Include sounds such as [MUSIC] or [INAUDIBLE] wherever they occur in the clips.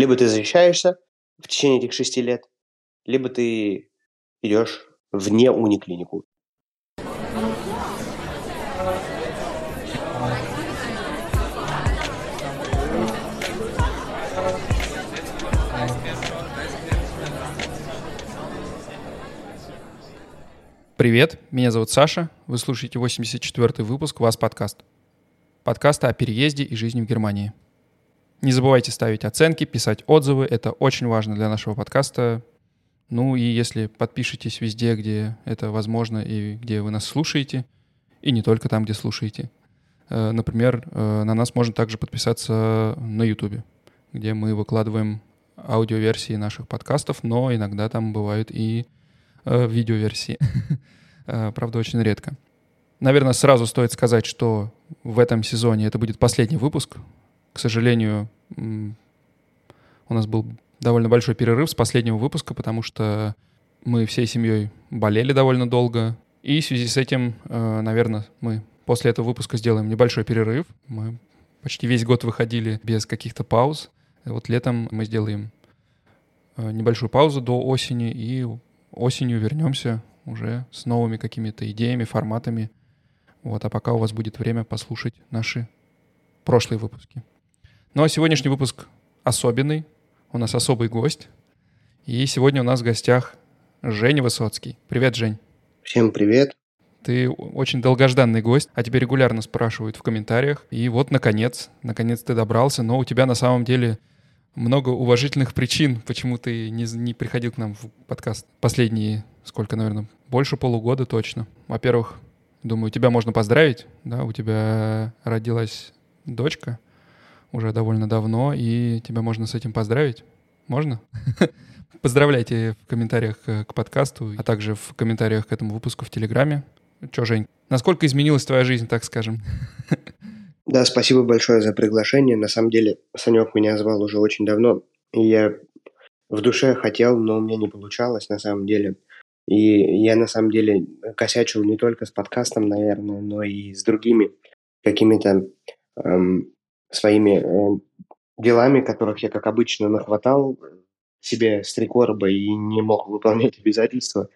Либо ты защищаешься в течение этих шести лет, либо ты идешь вне униклинику. Привет, меня зовут Саша, вы слушаете 84-й выпуск «Вас подкаст». Подкаста о переезде и жизни в Германии. Не забывайте ставить оценки, писать отзывы, это очень важно для нашего подкаста. Ну и если подпишитесь везде, где это возможно и где вы нас слушаете, и не только там, где слушаете. Э, например, э, на нас можно также подписаться на YouTube, где мы выкладываем аудиоверсии наших подкастов, но иногда там бывают и э, видеоверсии. [LAUGHS] Правда, очень редко. Наверное, сразу стоит сказать, что в этом сезоне это будет последний выпуск. К сожалению, у нас был довольно большой перерыв с последнего выпуска, потому что мы всей семьей болели довольно долго. И в связи с этим, э, наверное, мы после этого выпуска сделаем небольшой перерыв. Мы почти весь год выходили без каких-то пауз. И вот летом мы сделаем э, небольшую паузу до осени и осенью вернемся уже с новыми какими-то идеями, форматами. Вот, а пока у вас будет время послушать наши прошлые выпуски. Ну а сегодняшний выпуск особенный. У нас особый гость. И сегодня у нас в гостях Женя Высоцкий. Привет, Жень. Всем привет. Ты очень долгожданный гость, а тебя регулярно спрашивают в комментариях. И вот, наконец, наконец ты добрался. Но у тебя на самом деле много уважительных причин, почему ты не, не приходил к нам в подкаст последние, сколько, наверное, больше полугода точно. Во-первых, думаю, тебя можно поздравить, да, у тебя родилась дочка уже довольно давно, и тебя можно с этим поздравить. Можно? [LAUGHS] Поздравляйте в комментариях к подкасту, а также в комментариях к этому выпуску в Телеграме. Че, Жень, насколько изменилась твоя жизнь, так скажем? [LAUGHS] Да, спасибо большое за приглашение. На самом деле, Санек меня звал уже очень давно, и я в душе хотел, но у меня не получалось на самом деле. И я на самом деле косячил не только с подкастом, наверное, но и с другими какими-то эм, своими э, делами, которых я, как обычно, нахватал себе с три короба и не мог выполнять обязательства.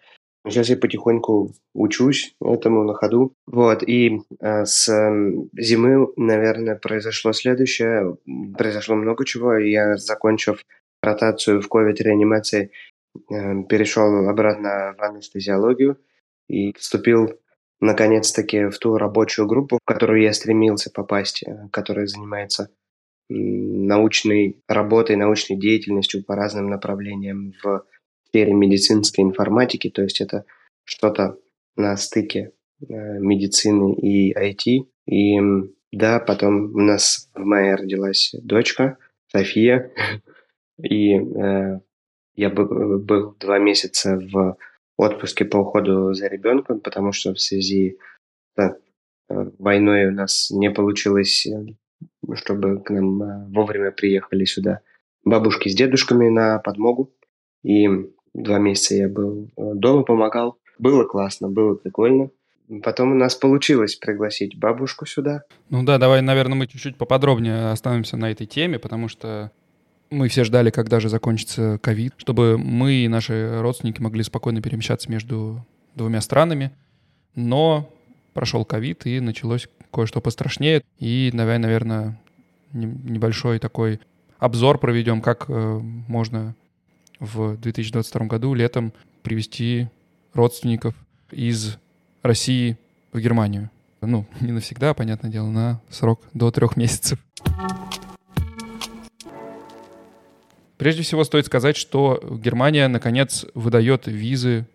Сейчас я потихоньку учусь этому на ходу. Вот, и э, с э, зимы, наверное, произошло следующее. Произошло много чего. Я, закончив ротацию в ковид-реанимации, э, перешел обратно в анестезиологию и вступил наконец-таки в ту рабочую группу, в которую я стремился попасть, э, которая занимается научной работой, научной деятельностью по разным направлениям в сфере медицинской информатики, то есть это что-то на стыке э, медицины и IT. И да, потом у нас в мае родилась дочка София, [LAUGHS] и э, я был, был два месяца в отпуске по уходу за ребенком, потому что в связи с э, войной у нас не получилось, э, чтобы к нам э, вовремя приехали сюда бабушки с дедушками на подмогу. И Два месяца я был дома, помогал. Было классно, было прикольно. Потом у нас получилось пригласить бабушку сюда. Ну да, давай, наверное, мы чуть-чуть поподробнее остановимся на этой теме, потому что мы все ждали, когда же закончится ковид, чтобы мы и наши родственники могли спокойно перемещаться между двумя странами. Но прошел ковид, и началось кое-что пострашнее. И, давай, наверное, небольшой такой обзор проведем, как э, можно в 2022 году летом привести родственников из России в Германию. Ну, не навсегда, понятное дело, на срок до трех месяцев. Прежде всего стоит сказать, что Германия, наконец, выдает визы,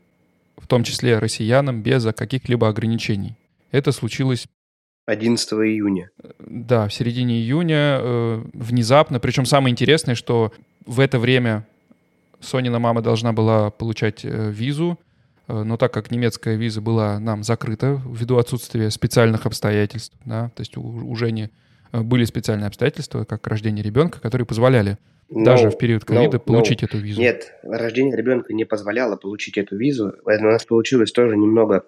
в том числе россиянам, без каких-либо ограничений. Это случилось 11 июня. Да, в середине июня, э, внезапно. Причем самое интересное, что в это время Сонина мама должна была получать э, визу, э, но так как немецкая виза была нам закрыта ввиду отсутствия специальных обстоятельств, да, то есть у, у Жени э, были специальные обстоятельства, как рождение ребенка, которые позволяли no, даже в период ковида no, получить no. эту визу. Нет, рождение ребенка не позволяло получить эту визу. У нас получилось тоже немного,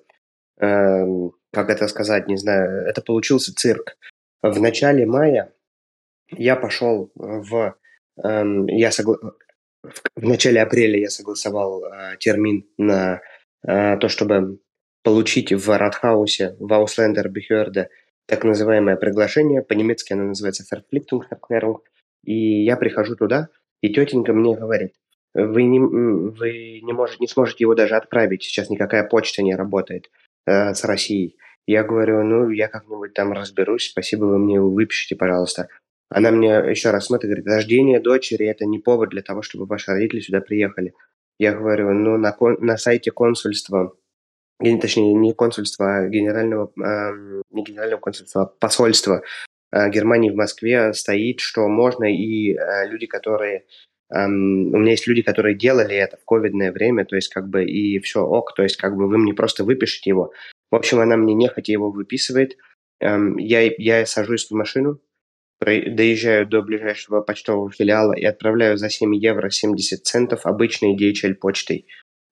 э, как это сказать, не знаю, это получился цирк. В начале мая я пошел в эм, я согла... в начале апреля я согласовал э, термин на э, то, чтобы получить в Радхаусе, в Ауслендер Бихерде, так называемое приглашение. По-немецки оно называется Verpflichtungserklärung. И я прихожу туда, и тетенька мне говорит, вы не, вы не, можете, не сможете его даже отправить, сейчас никакая почта не работает э, с Россией. Я говорю, ну, я как-нибудь там разберусь, спасибо, вы мне его выпишите, пожалуйста. Она мне еще раз смотрит, говорит, рождение дочери – это не повод для того, чтобы ваши родители сюда приехали. Я говорю, ну, на, на сайте консульства, точнее, не консульства, а генерального, э, не генерального консульства, а посольства Германии в Москве стоит, что можно и э, люди, которые Um, у меня есть люди, которые делали это в ковидное время, то есть как бы и все ок, то есть как бы вы мне просто выпишите его. В общем, она мне нехотя его выписывает. Um, я, я сажусь в машину, доезжаю до ближайшего почтового филиала и отправляю за 7 евро 70 центов обычной DHL почтой.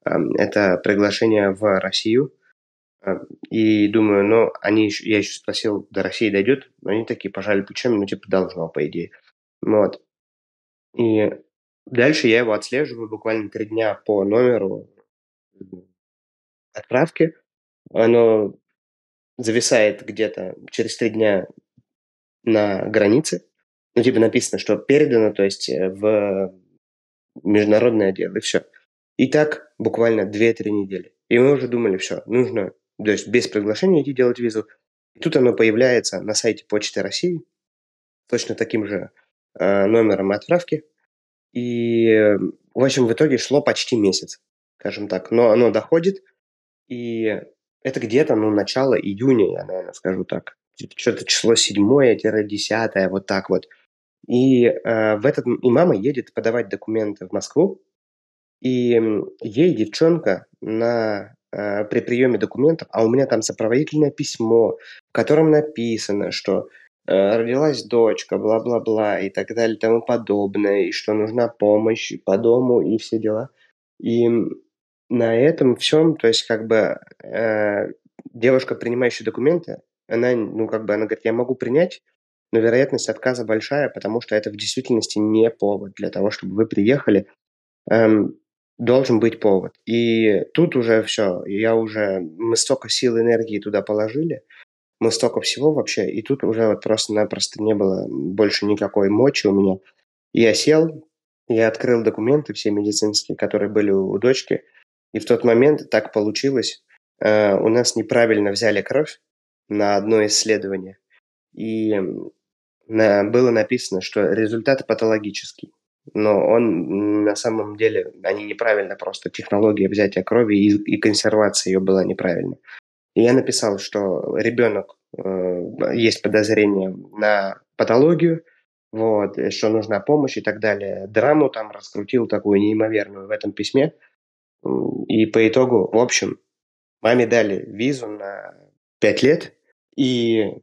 Um, это приглашение в Россию. И думаю, ну, они я еще спросил, до России дойдет? Они такие пожали плечами, ну, типа, должно, по идее. Вот. И Дальше я его отслеживаю буквально три дня по номеру отправки. Оно зависает где-то через три дня на границе. Ну, типа написано, что передано, то есть э, в международный отдел, и все. И так буквально 2-3 недели. И мы уже думали, все, нужно, то есть без приглашения идти делать визу. И тут оно появляется на сайте Почты России, точно таким же э, номером отправки. И, в общем, в итоге шло почти месяц, скажем так. Но оно доходит, и это где-то, ну, начало июня, я, наверное, скажу так. Что-то число седьмое-десятое, вот так вот. И э, в этот и мама едет подавать документы в Москву, и ей девчонка на э, при приеме документов, а у меня там сопроводительное письмо, в котором написано, что Э, родилась дочка, бла-бла-бла и так далее и тому подобное, и что нужна помощь по дому и все дела. И на этом всем, то есть как бы э, девушка, принимающая документы, она, ну как бы, она говорит, я могу принять, но вероятность отказа большая, потому что это в действительности не повод для того, чтобы вы приехали. Эм, должен быть повод. И тут уже все, я уже, мы столько сил и энергии туда положили, мы столько всего вообще, и тут уже вот просто-напросто не было больше никакой мочи у меня. Я сел, я открыл документы все медицинские, которые были у, дочки, и в тот момент так получилось, э, у нас неправильно взяли кровь на одно исследование, и на, было написано, что результат патологический. Но он на самом деле, они неправильно, просто технология взятия крови и, и консервация ее была неправильной. И я написал, что ребенок, э, есть подозрение на патологию, вот, что нужна помощь и так далее. Драму там раскрутил такую неимоверную в этом письме. И по итогу, в общем, маме дали визу на пять лет, и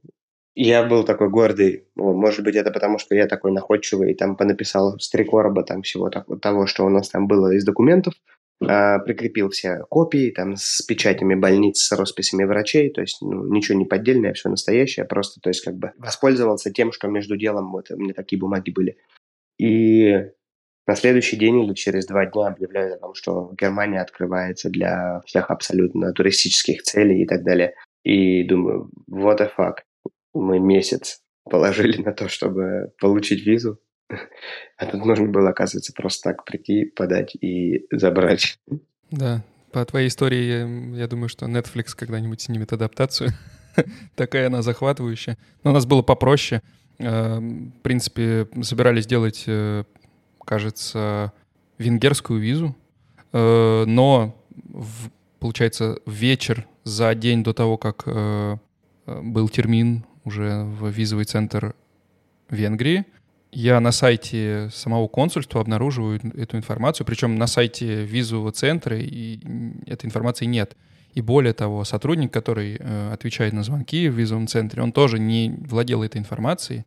я был такой гордый. Может быть, это потому, что я такой находчивый и там понаписал с три короба там всего того, что у нас там было из документов – а, прикрепил все копии там с печатями больниц, с росписями врачей, то есть ну, ничего не поддельное, все настоящее, просто, то есть как бы воспользовался тем, что между делом вот у меня такие бумаги были. И на следующий день или через два дня объявляют о том, что Германия открывается для всех абсолютно туристических целей и так далее. И думаю, what the fuck, мы месяц положили на то, чтобы получить визу, а тут нужно было, оказывается, просто так прийти, подать и забрать. Да, по твоей истории, я, я думаю, что Netflix когда-нибудь снимет адаптацию. [LAUGHS] Такая она захватывающая. Но у нас было попроще. Э, в принципе, собирались делать, э, кажется, венгерскую визу. Э, но, получается, вечер за день до того, как был термин уже в визовый центр Венгрии, я на сайте самого консульства обнаруживаю эту информацию, причем на сайте визового центра и этой информации нет. И более того, сотрудник, который э, отвечает на звонки в визовом центре, он тоже не владел этой информацией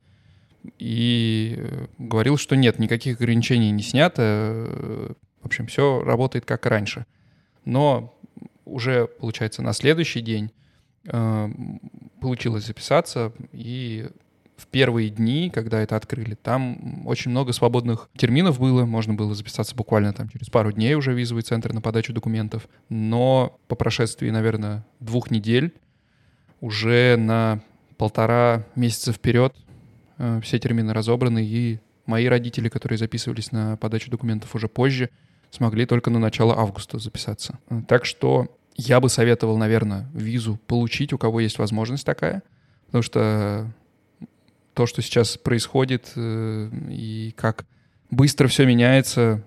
и э, говорил, что нет, никаких ограничений не снято, э, в общем, все работает как раньше. Но уже, получается, на следующий день получилось записаться, и в первые дни, когда это открыли, там очень много свободных терминов было, можно было записаться буквально там через пару дней уже визовый центр на подачу документов, но по прошествии, наверное, двух недель уже на полтора месяца вперед э, все термины разобраны, и мои родители, которые записывались на подачу документов уже позже, смогли только на начало августа записаться. Так что я бы советовал, наверное, визу получить, у кого есть возможность такая, потому что то, что сейчас происходит э, и как быстро все меняется,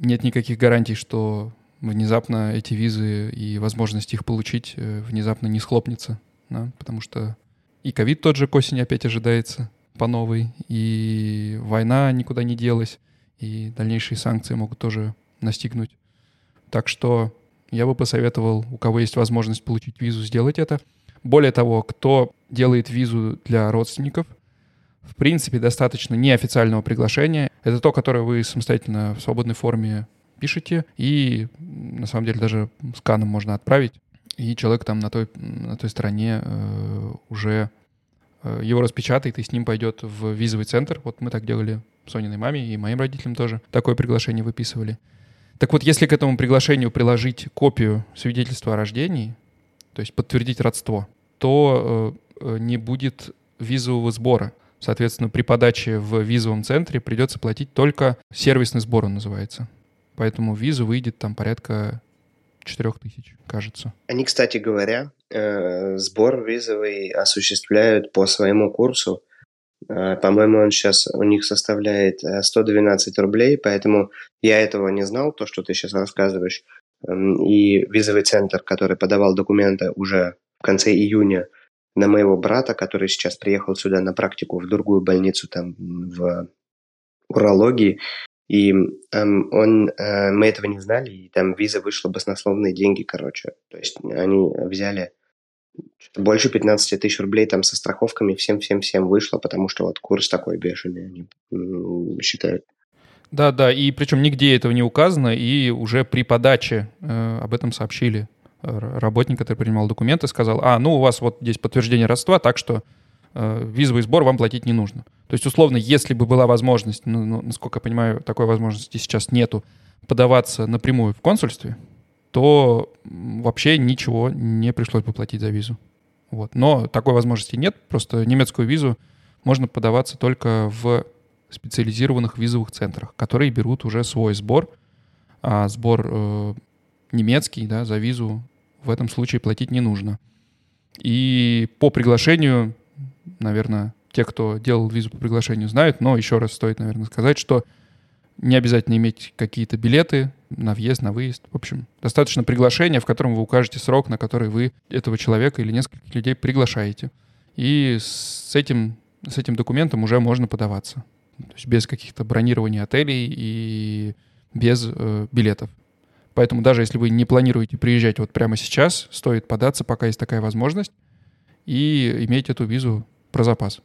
нет никаких гарантий, что внезапно эти визы и возможность их получить э, внезапно не схлопнется, да? потому что и ковид тот же к осени опять ожидается по новой, и война никуда не делась, и дальнейшие санкции могут тоже настигнуть. Так что я бы посоветовал, у кого есть возможность получить визу, сделать это. Более того, кто делает визу для родственников, в принципе, достаточно неофициального приглашения. Это то, которое вы самостоятельно в свободной форме пишете, и на самом деле даже сканом можно отправить, и человек там на той, на той стороне э, уже э, его распечатает и с ним пойдет в визовый центр. Вот мы так делали Сониной маме и моим родителям тоже. Такое приглашение выписывали. Так вот, если к этому приглашению приложить копию свидетельства о рождении, то есть подтвердить родство, то э, э, не будет визового сбора. Соответственно, при подаче в визовом центре придется платить только сервисный сбор, он называется. Поэтому виза выйдет там порядка 4 тысяч, кажется. Они, кстати говоря, э, сбор визовый осуществляют по своему курсу. Э, по-моему, он сейчас у них составляет 112 э, рублей, поэтому я этого не знал, то, что ты сейчас рассказываешь. Эм, и визовый центр, который подавал документы уже в конце июня на моего брата, который сейчас приехал сюда на практику в другую больницу, там в урологии, и эм, он, э, мы этого не знали, и там виза вышла баснословные деньги, короче. То есть они взяли больше 15 тысяч рублей там со страховками всем-всем-всем вышло, потому что вот курс такой бешеный, они считают. Да, да, и причем нигде этого не указано, и уже при подаче э, об этом сообщили. Работник, который принимал документы, сказал, а, ну у вас вот здесь подтверждение родства, так что э, визовый сбор вам платить не нужно. То есть, условно, если бы была возможность, ну, ну, насколько я понимаю, такой возможности сейчас нету, подаваться напрямую в консульстве, то вообще ничего не пришлось бы платить за визу. Вот. Но такой возможности нет, просто немецкую визу можно подаваться только в специализированных визовых центрах, которые берут уже свой сбор, а сбор э, немецкий да, за визу в этом случае платить не нужно. И по приглашению, наверное, те, кто делал визу по приглашению, знают, но еще раз стоит, наверное, сказать, что не обязательно иметь какие-то билеты на въезд, на выезд. В общем, достаточно приглашения, в котором вы укажете срок, на который вы этого человека или нескольких людей приглашаете. И с этим, с этим документом уже можно подаваться. То есть без каких-то бронирований отелей и без э, билетов. Поэтому даже если вы не планируете приезжать вот прямо сейчас, стоит податься, пока есть такая возможность, и иметь эту визу про запас.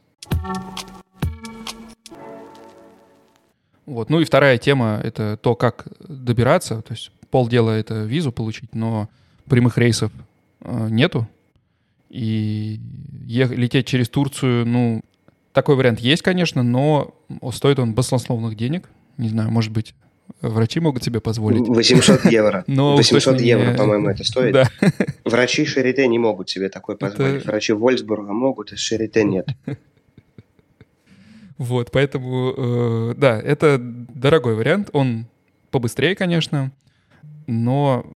Вот. Ну и вторая тема — это то, как добираться. То есть полдела — это визу получить, но прямых рейсов э, нету. И ех- лететь через Турцию, ну, такой вариант есть, конечно, но стоит он баснословных денег. Не знаю, может быть, врачи могут себе позволить. 800 евро. [LAUGHS] Но 800 евро, не... по-моему, это стоит. Да. Врачи Шарите не могут себе такой позволить. Это... Врачи Вольсбурга могут, а Шарите нет. [LAUGHS] Вот, поэтому, э, да, это дорогой вариант. Он побыстрее, конечно, но...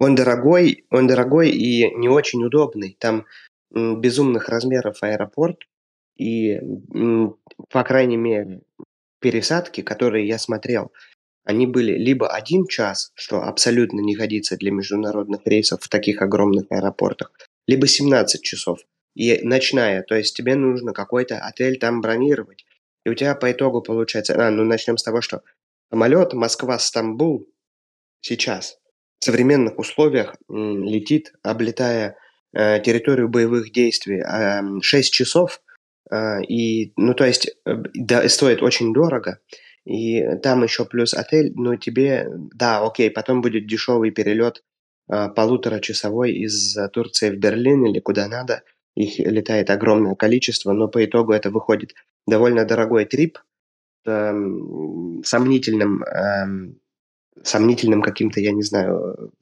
Он дорогой, он дорогой и не очень удобный. Там безумных размеров аэропорт, и, по крайней мере, пересадки, которые я смотрел, они были либо один час, что абсолютно не годится для международных рейсов в таких огромных аэропортах, либо 17 часов. И ночная, то есть тебе нужно какой-то отель там бронировать, и у тебя по итогу получается... А, ну начнем с того, что самолет Москва-Стамбул сейчас в современных условиях летит, облетая э, территорию боевых действий э, 6 часов, э, и, ну, то есть, э, да, стоит очень дорого, и там еще плюс отель, но тебе, да, окей, потом будет дешевый перелет э, полуторачасовой из Турции в Берлин или куда надо, их летает огромное количество, но по итогу это выходит довольно дорогой трип, э, сомнительным, э, сомнительным каким-то, я не знаю,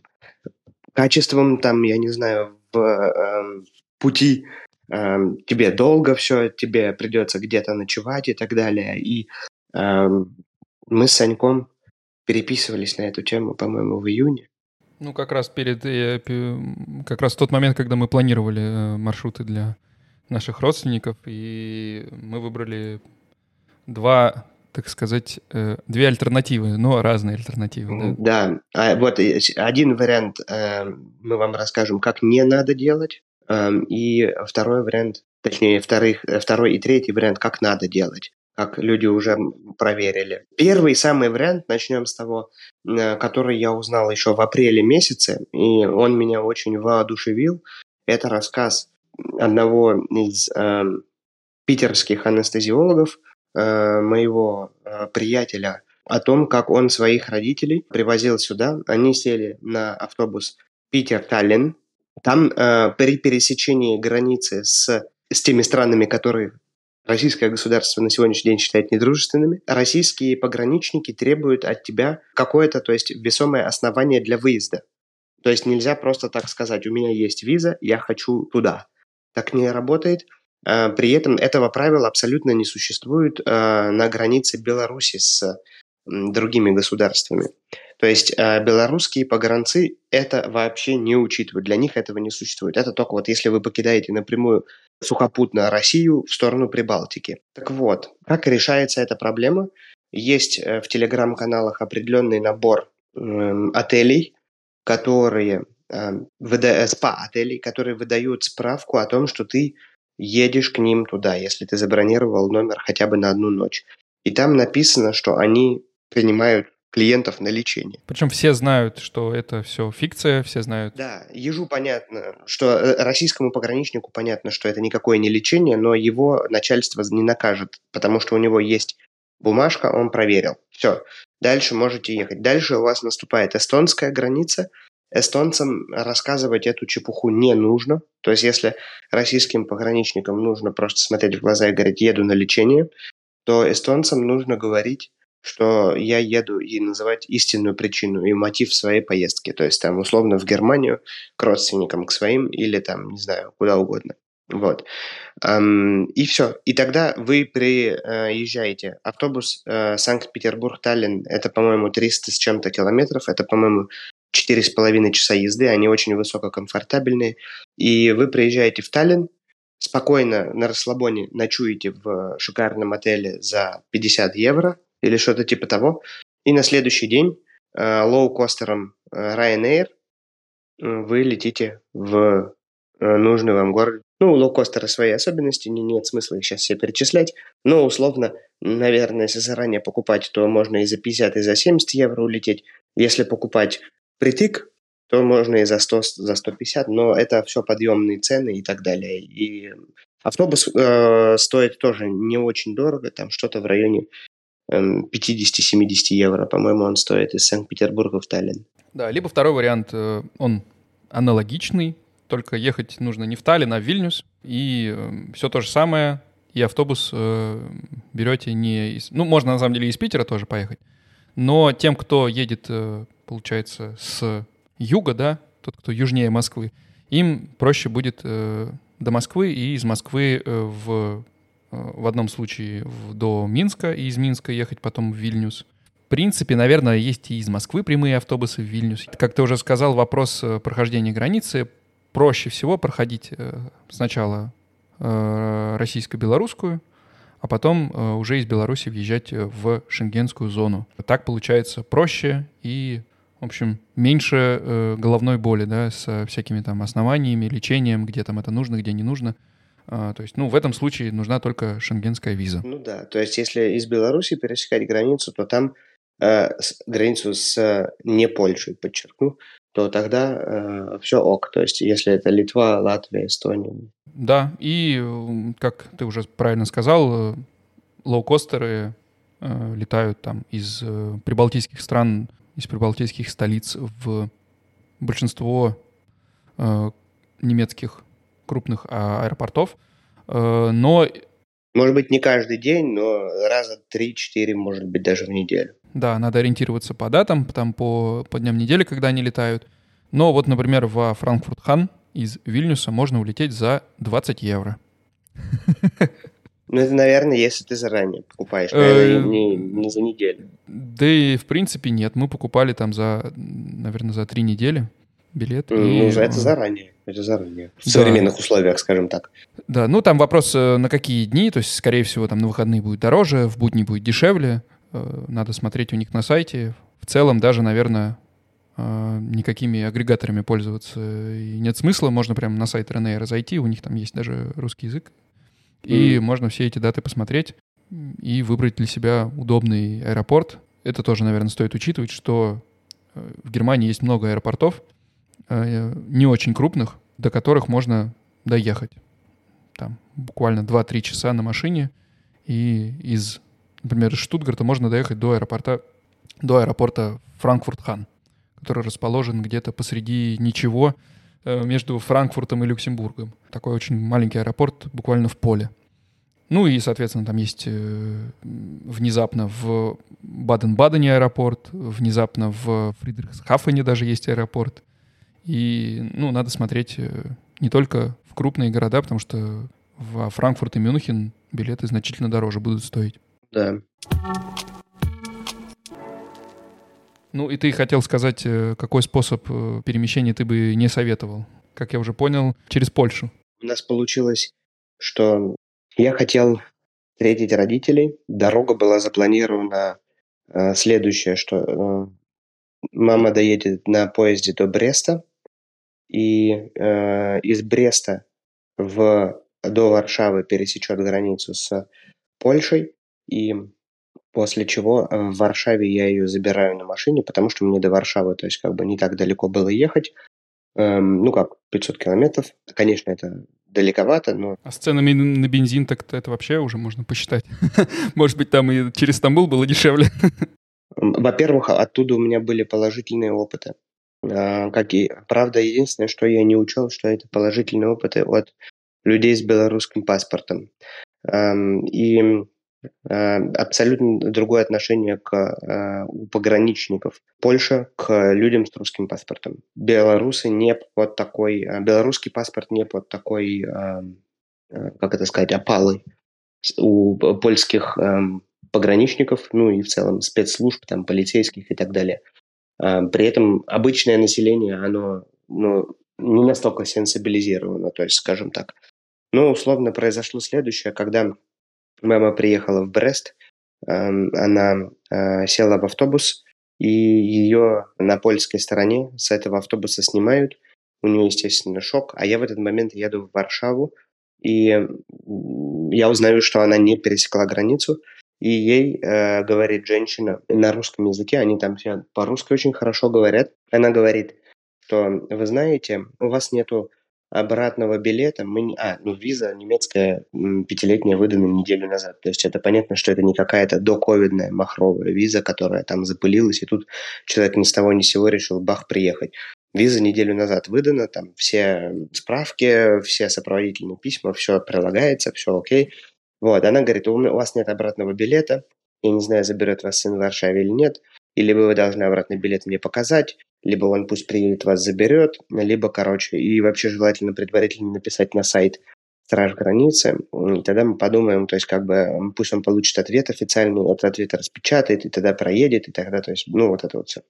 качеством, там, я не знаю, в э, пути э, тебе долго все, тебе придется где-то ночевать и так далее. И э, мы с Саньком переписывались на эту тему, по-моему, в июне. Ну, как раз перед, э, как раз в тот момент, когда мы планировали э, маршруты для наших родственников, и мы выбрали два, так сказать, э, две альтернативы, но разные альтернативы. Да, да. А вот один вариант мы вам расскажем, как не надо делать, эм, и второй вариант, точнее, вторых, второй и третий вариант, как надо делать как люди уже проверили. Первый самый вариант, начнем с того, э, который я узнал еще в апреле месяце, и он меня очень воодушевил. Это рассказ одного из э, питерских анестезиологов, э, моего э, приятеля, о том, как он своих родителей привозил сюда. Они сели на автобус Питер-Таллин. Там э, при пересечении границы с, с теми странами, которые российское государство на сегодняшний день считает недружественными, российские пограничники требуют от тебя какое-то, то есть весомое основание для выезда. То есть нельзя просто так сказать, у меня есть виза, я хочу туда. Так не работает. А, при этом этого правила абсолютно не существует а, на границе Беларуси с другими государствами. То есть э, белорусские погранцы это вообще не учитывают, для них этого не существует. Это только вот если вы покидаете напрямую сухопутно Россию в сторону Прибалтики. Так вот, как решается эта проблема? Есть э, в телеграм-каналах определенный набор э, отелей, которые э, выда... спа-отелей, которые выдают справку о том, что ты едешь к ним туда, если ты забронировал номер хотя бы на одну ночь. И там написано, что они принимают клиентов на лечение. Причем все знают, что это все фикция, все знают. Да, ежу понятно, что э, российскому пограничнику понятно, что это никакое не лечение, но его начальство не накажет, потому что у него есть бумажка, он проверил. Все, дальше можете ехать. Дальше у вас наступает эстонская граница. Эстонцам рассказывать эту чепуху не нужно. То есть, если российским пограничникам нужно просто смотреть в глаза и говорить «еду на лечение», то эстонцам нужно говорить что я еду и называть истинную причину и мотив своей поездки. То есть там условно в Германию к родственникам, к своим или там, не знаю, куда угодно. Вот. И все. И тогда вы приезжаете. Автобус э, Санкт-Петербург-Таллин, это, по-моему, 300 с чем-то километров, это, по-моему, четыре с половиной часа езды, они очень высококомфортабельные. И вы приезжаете в Таллин, спокойно на расслабоне ночуете в шикарном отеле за 50 евро, или что-то типа того. И на следующий день э, лоукостером э, Ryanair э, вы летите в нужный вам город. Ну, у лоукостера свои особенности, не, нет смысла их сейчас все перечислять. Но условно, наверное, если заранее покупать, то можно и за 50, и за 70 евро улететь. Если покупать притык, то можно и за 100, за 150, но это все подъемные цены и так далее. И автобус э, стоит тоже не очень дорого, там что-то в районе 50-70 эм, евро, по-моему, он стоит из Санкт-Петербурга в Таллин. Да, либо второй вариант, э, он аналогичный, только ехать нужно не в Таллин, а в Вильнюс, и эм, все то же самое, и автобус э, берете не из... Ну, можно, на самом деле, из Питера тоже поехать, но тем, кто едет, э, получается, с юга, да, тот, кто южнее Москвы, им проще будет до Москвы и из Москвы в в одном случае до Минска, и из Минска ехать потом в Вильнюс. В принципе, наверное, есть и из Москвы прямые автобусы в Вильнюс. Как ты уже сказал, вопрос э, прохождения границы. Проще всего проходить э, сначала э, российско-белорусскую, а потом уже из Беларуси въезжать в шенгенскую зону. Так получается проще и, в общем, меньше головной боли, да, с всякими там основаниями, лечением, где там это нужно, где не нужно. А, то есть, ну, в этом случае нужна только шенгенская виза. Ну да, то есть, если из Беларуси пересекать границу, то там э, границу с э, не Польшей, подчеркну, то тогда э, все ок. То есть, если это Литва, Латвия, Эстония. Да, и, как ты уже правильно сказал, лоукостеры э, летают там из э, прибалтийских стран, из прибалтийских столиц в большинство э, немецких крупных а, аэропортов. Э, но... Может быть, не каждый день, но раза 3-4, может быть, даже в неделю. Да, надо ориентироваться по датам, там по, по дням недели, когда они летают. Но вот, например, во Франкфурт-Хан из Вильнюса можно улететь за 20 евро. Ну, это, наверное, если ты заранее покупаешь, наверное, э, не, не за неделю. Да и, в принципе, нет. Мы покупали там за, наверное, за три недели билет. Ну, и... это заранее. Это заранее. В да. современных условиях, скажем так. Да, ну там вопрос, э, на какие дни. То есть, скорее всего, там на выходные будет дороже, в будни будет дешевле. Э, надо смотреть у них на сайте. В целом, даже, наверное, никакими агрегаторами пользоваться и нет смысла. Можно прямо на сайт Ryanair зайти, у них там есть даже русский язык и mm. можно все эти даты посмотреть и выбрать для себя удобный аэропорт. Это тоже, наверное, стоит учитывать, что э, в Германии есть много аэропортов, э, не очень крупных, до которых можно доехать. Там буквально 2-3 часа на машине, и из, например, из Штутгарта можно доехать до аэропорта, до аэропорта Франкфурт-Хан, который расположен где-то посреди ничего, Э, между Франкфуртом и Люксембургом. Такой очень маленький аэропорт, буквально в поле. Ну и, соответственно, там есть э, внезапно в Баден-Бадене аэропорт, внезапно в Фридрихсхафене даже есть аэропорт. И, ну, надо смотреть э, не только в крупные города, потому что в Франкфурт и Мюнхен билеты значительно дороже будут стоить. Да. Ну и ты хотел сказать, э, какой способ э, перемещения ты бы не советовал? Как я уже понял, через Польшу. У нас получилось, что я хотел встретить родителей. Дорога была запланирована э, следующее, что э, мама доедет на поезде до Бреста, и э, из Бреста в, до Варшавы пересечет границу с Польшей, и После чего э, в Варшаве я ее забираю на машине, потому что мне до Варшавы, то есть как бы не так далеко было ехать. Эм, ну как, 500 километров. Конечно, это далековато, но... А с ценами на бензин так это вообще уже можно посчитать. [LAUGHS] Может быть, там и через Стамбул было дешевле. [LAUGHS] Во-первых, оттуда у меня были положительные опыты. А, как и, правда, единственное, что я не учел, что это положительные опыты от людей с белорусским паспортом. И Э, абсолютно другое отношение к, э, у пограничников Польша к людям с русским паспортом. Белорусы не под такой, э, белорусский паспорт не под такой, как это сказать, опалой у польских пограничников, ну и в целом спецслужб, там, полицейских и так далее. При этом обычное население, оно ну, не настолько сенсибилизировано, то есть, скажем так. Но условно произошло следующее, когда Мама приехала в Брест, эм, она э, села в автобус, и ее на польской стороне с этого автобуса снимают. У нее, естественно, шок. А я в этот момент еду в Варшаву, и я узнаю, что она не пересекла границу, и ей э, говорит женщина на русском языке, они там все по-русски очень хорошо говорят. Она говорит, что вы знаете, у вас нету обратного билета мы не... А, ну, виза немецкая пятилетняя выдана неделю назад. То есть это понятно, что это не какая-то доковидная махровая виза, которая там запылилась, и тут человек ни с того ни с сего решил бах приехать. Виза неделю назад выдана, там все справки, все сопроводительные письма, все прилагается, все окей. Вот, она говорит, у вас нет обратного билета, я не знаю, заберет вас сын в Варшаве или нет, или вы должны обратный билет мне показать, либо он пусть приедет, вас заберет, либо, короче, и вообще желательно предварительно написать на сайт Страж границы, и тогда мы подумаем, то есть как бы пусть он получит ответ официальный, этот ответ распечатает, и тогда проедет, и тогда, то есть, ну, вот это вот все.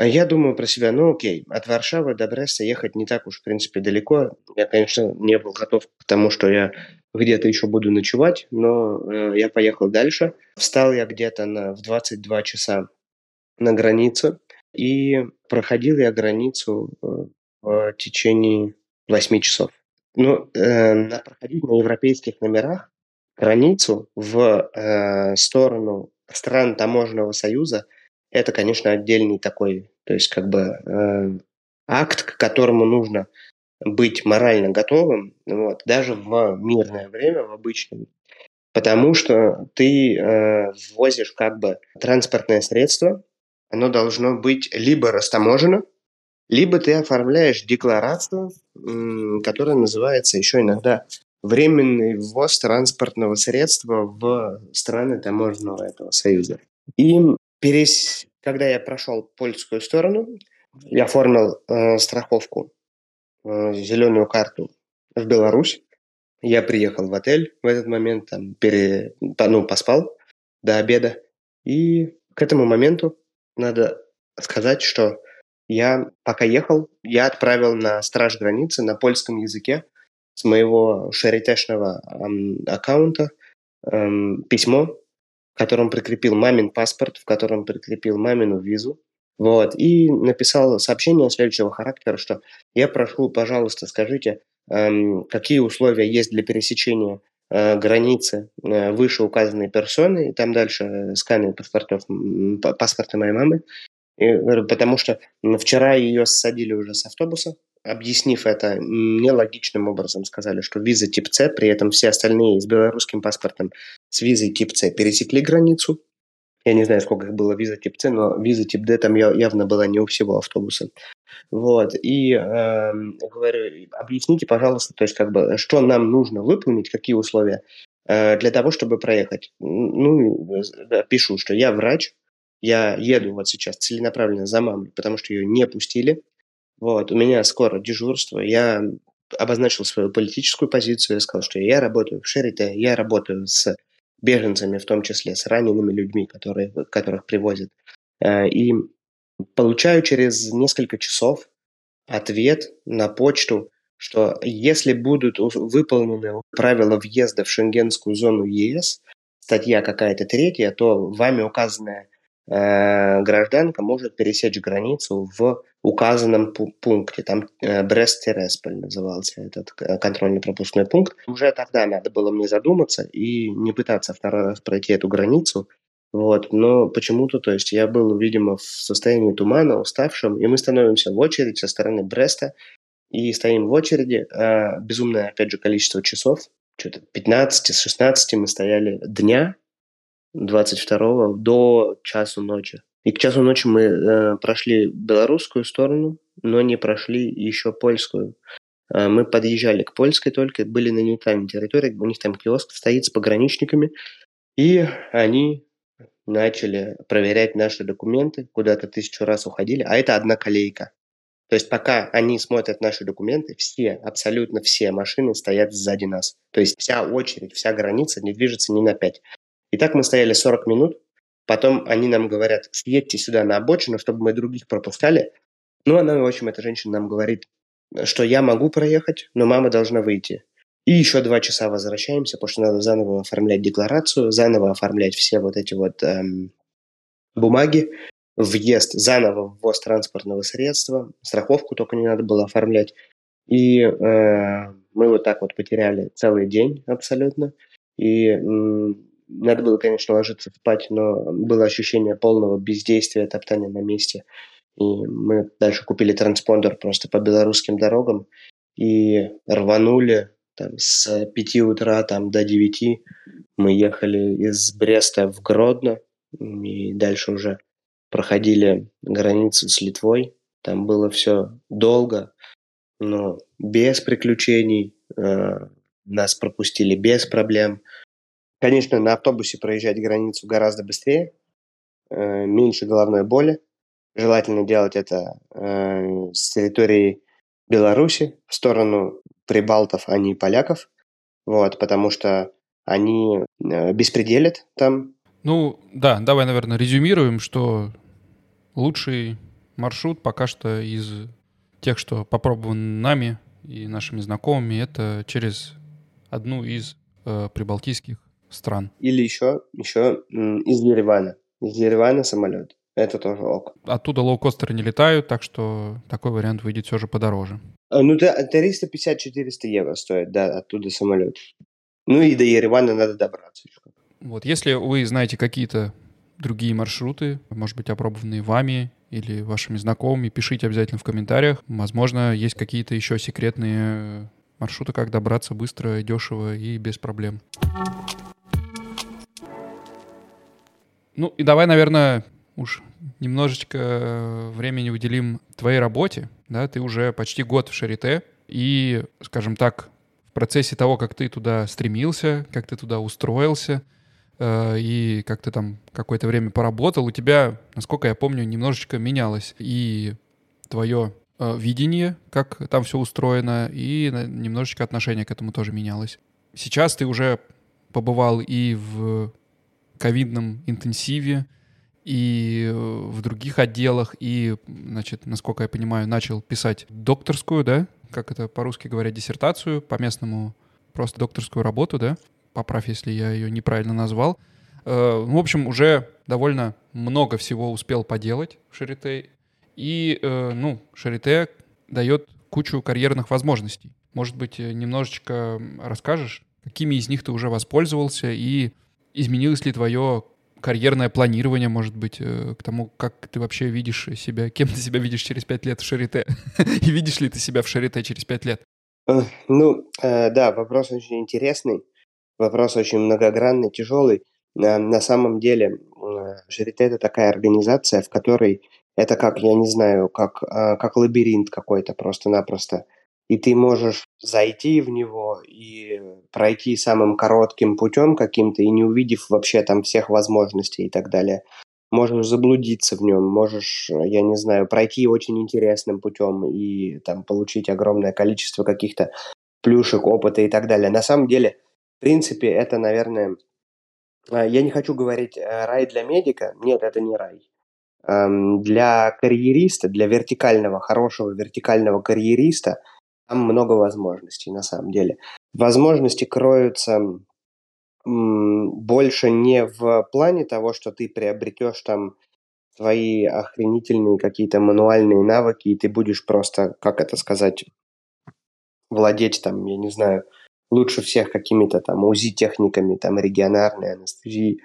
А я думаю про себя, ну окей, от Варшавы до Бреста ехать не так уж, в принципе, далеко. Я, конечно, не был готов к тому, что я где-то еще буду ночевать, но э, я поехал дальше. Встал я где-то на, в 22 часа на границе, и проходил я границу э, в течение 8 часов. Ну, э, проходить на европейских номерах границу в э, сторону стран таможенного союза это, конечно, отдельный такой, то есть как бы э, акт, к которому нужно быть морально готовым, вот, даже в мирное время, в обычном, потому что ты э, ввозишь как бы транспортное средство, оно должно быть либо растаможено, либо ты оформляешь декларацию, которая называется еще иногда временный ввоз транспортного средства в страны таможенного этого союза. И перес... когда я прошел польскую сторону, я оформил э, страховку, э, зеленую карту в Беларусь. Я приехал в отель в этот момент, там, пере... ну, поспал до обеда. И к этому моменту надо сказать, что я, пока ехал, я отправил на страж границы на польском языке с моего шаритешного эм, аккаунта эм, письмо, котором прикрепил мамин паспорт, в котором прикрепил мамину визу, вот, и написал сообщение следующего характера, что я прошу, пожалуйста, скажите, эм, какие условия есть для пересечения э, границы э, вышеуказанной персоны, и там дальше э, сканы паспортов, паспорта моей мамы, и, потому что вчера ее ссадили уже с автобуса, объяснив это нелогичным образом, сказали, что виза тип С, при этом все остальные с белорусским паспортом с визой тип С пересекли границу, я не знаю, сколько их было виза тип С, но виза тип Д там явно была не у всего автобуса. Вот, и э, говорю, объясните, пожалуйста, то есть как бы, что нам нужно выполнить, какие условия э, для того, чтобы проехать. Ну, пишу, что я врач, я еду вот сейчас целенаправленно за мамой, потому что ее не пустили. Вот, у меня скоро дежурство, я обозначил свою политическую позицию, я сказал, что я работаю в Шерите, я работаю с беженцами, в том числе с ранеными людьми, которые, которых привозят. Э, и получаю через несколько часов ответ на почту, что если будут выполнены правила въезда в шенгенскую зону ЕС, статья какая-то третья, то вами указанная гражданка может пересечь границу в указанном пункте. Там э, Брест-Тересполь назывался этот э, контрольно-пропускной пункт. Уже тогда надо было мне задуматься и не пытаться второй раз пройти эту границу. Вот, но почему-то, то есть я был, видимо, в состоянии тумана, уставшим, и мы становимся в очередь со стороны Бреста, и стоим в очереди. Э, безумное, опять же, количество часов, что-то 15 с 16 мы стояли дня, 22 до часу ночи. И к часу ночи мы э, прошли белорусскую сторону, но не прошли еще польскую. Э, мы подъезжали к польской только, были на нейтральной территории, у них там киоск стоит с пограничниками, и они начали проверять наши документы, куда-то тысячу раз уходили, а это одна колейка. То есть пока они смотрят наши документы, все, абсолютно все машины стоят сзади нас. То есть вся очередь, вся граница не движется ни на пять. И так мы стояли 40 минут, потом они нам говорят, съедьте сюда на обочину, чтобы мы других пропускали. Ну, она, в общем, эта женщина нам говорит, что я могу проехать, но мама должна выйти. И еще два часа возвращаемся, потому что надо заново оформлять декларацию, заново оформлять все вот эти вот эм, бумаги, въезд, заново ввоз транспортного средства, страховку только не надо было оформлять. И э, мы вот так вот потеряли целый день абсолютно. И надо было, конечно, ложиться спать, но было ощущение полного бездействия, топтания на месте. И мы дальше купили транспондер просто по белорусским дорогам и рванули там, с 5 утра там, до 9. Мы ехали из Бреста в Гродно и дальше уже проходили границу с Литвой. Там было все долго, но без приключений. Э, нас пропустили без проблем. Конечно, на автобусе проезжать границу гораздо быстрее, э, меньше головной боли. Желательно делать это э, с территории Беларуси в сторону прибалтов, а не поляков. Вот, потому что они э, беспределят там. Ну, да, давай, наверное, резюмируем, что лучший маршрут пока что из тех, что попробован нами и нашими знакомыми, это через одну из э, прибалтийских стран. Или еще, еще из Еревана. Из Еревана самолет. Это тоже ок. Оттуда лоукостеры не летают, так что такой вариант выйдет все же подороже. А, ну, 350-400 евро стоит, да, оттуда самолет. Ну и до Еревана надо добраться. Вот, если вы знаете какие-то другие маршруты, может быть, опробованные вами или вашими знакомыми, пишите обязательно в комментариях. Возможно, есть какие-то еще секретные маршруты, как добраться быстро, дешево и без проблем. Ну и давай, наверное, уж немножечко времени уделим твоей работе, да, ты уже почти год в Шарите, и, скажем так, в процессе того, как ты туда стремился, как ты туда устроился, э, и как ты там какое-то время поработал, у тебя, насколько я помню, немножечко менялось и твое э, видение, как там все устроено, и немножечко отношение к этому тоже менялось. Сейчас ты уже побывал и в ковидном интенсиве, и э, в других отделах, и, значит, насколько я понимаю, начал писать докторскую, да, как это по-русски говорят, диссертацию, по-местному просто докторскую работу, да, поправь, если я ее неправильно назвал. Э, в общем, уже довольно много всего успел поделать в Шарите, и, э, ну, Шарите дает кучу карьерных возможностей. Может быть, немножечко расскажешь, какими из них ты уже воспользовался, и изменилось ли твое карьерное планирование, может быть, э, к тому, как ты вообще видишь себя, кем ты себя видишь через пять лет в Шарите, [LAUGHS] и видишь ли ты себя в Шарите через пять лет? Э, ну, э, да, вопрос очень интересный, вопрос очень многогранный, тяжелый. На самом деле, Шарите – это такая организация, в которой это как, я не знаю, как, как лабиринт какой-то просто-напросто – и ты можешь зайти в него и пройти самым коротким путем каким-то, и не увидев вообще там всех возможностей и так далее. Можешь заблудиться в нем, можешь, я не знаю, пройти очень интересным путем и там получить огромное количество каких-то плюшек, опыта и так далее. На самом деле, в принципе, это, наверное, а, я не хочу говорить э, рай для медика. Нет, это не рай. Для карьериста, для вертикального, хорошего вертикального карьериста – там много возможностей на самом деле. Возможности кроются больше не в плане того, что ты приобретешь там свои охренительные какие-то мануальные навыки, и ты будешь просто, как это сказать, владеть там, я не знаю, лучше всех какими-то там УЗИ-техниками, там регионарной анестезии,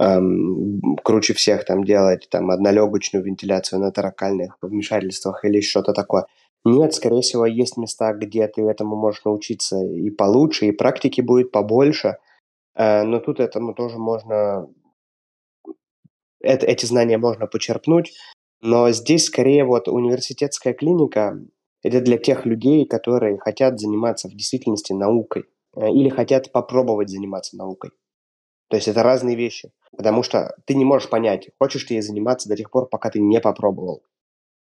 эм, круче всех там делать там однолегочную вентиляцию на таракальных вмешательствах или что-то такое. Нет, скорее всего, есть места, где ты этому можешь научиться и получше, и практики будет побольше, э, но тут этому тоже можно, это, эти знания можно почерпнуть, но здесь скорее вот университетская клиника – это для тех людей, которые хотят заниматься в действительности наукой э, или хотят попробовать заниматься наукой. То есть это разные вещи, потому что ты не можешь понять, хочешь ты ей заниматься до тех пор, пока ты не попробовал.